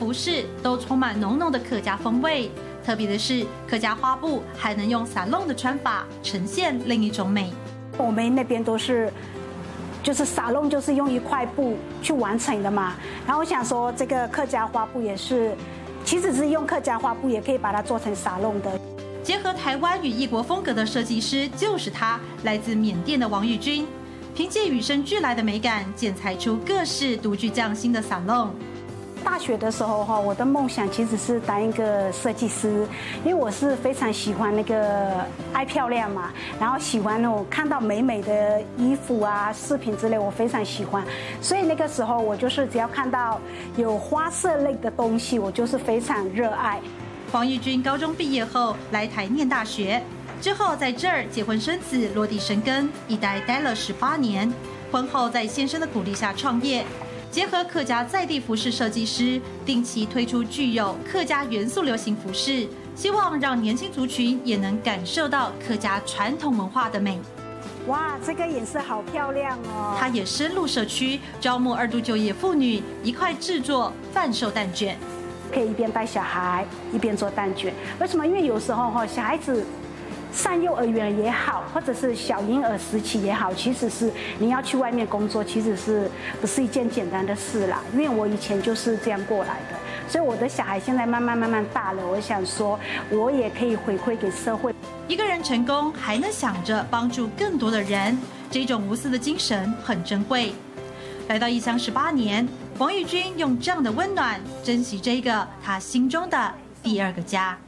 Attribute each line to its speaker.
Speaker 1: 服饰都充满浓浓的客家风味。特别的是，客家花布还能用撒弄的穿法呈现另一种美。
Speaker 2: 我们那边都是，就是撒弄，就是用一块布去完成的嘛。然后我想说，这个客家花布也是，其实是用客家花布也可以把它做成撒弄的。
Speaker 1: 结合台湾与异国风格的设计师就是他，来自缅甸的王玉君，凭借与生俱来的美感，剪裁出各式独具匠心的撒弄。
Speaker 2: 大学的时候哈，我的梦想其实是当一个设计师，因为我是非常喜欢那个爱漂亮嘛，然后喜欢那种看到美美的衣服啊、饰品之类，我非常喜欢。所以那个时候我就是只要看到有花色类的东西，我就是非常热爱。
Speaker 1: 黄玉君高中毕业后来台念大学，之后在这儿结婚生子，落地生根，一待待了十八年。婚后在先生的鼓励下创业。结合客家在地服饰设计师，定期推出具有客家元素流行服饰，希望让年轻族群也能感受到客家传统文化的美。
Speaker 2: 哇，这个颜色好漂亮哦！
Speaker 1: 他也深入社区，招募二度就业妇女，一块制作贩售蛋卷，
Speaker 2: 可以一边带小孩一边做蛋卷。为什么？因为有时候哈，小孩子。上幼儿园也好，或者是小婴儿时期也好，其实是你要去外面工作，其实是不是一件简单的事啦？因为我以前就是这样过来的，所以我的小孩现在慢慢慢慢大了，我想说，我也可以回馈给社会。
Speaker 1: 一个人成功，还能想着帮助更多的人，这种无私的精神很珍贵。来到异乡十八年，王玉君用这样的温暖，珍惜这个他心中的第二个家。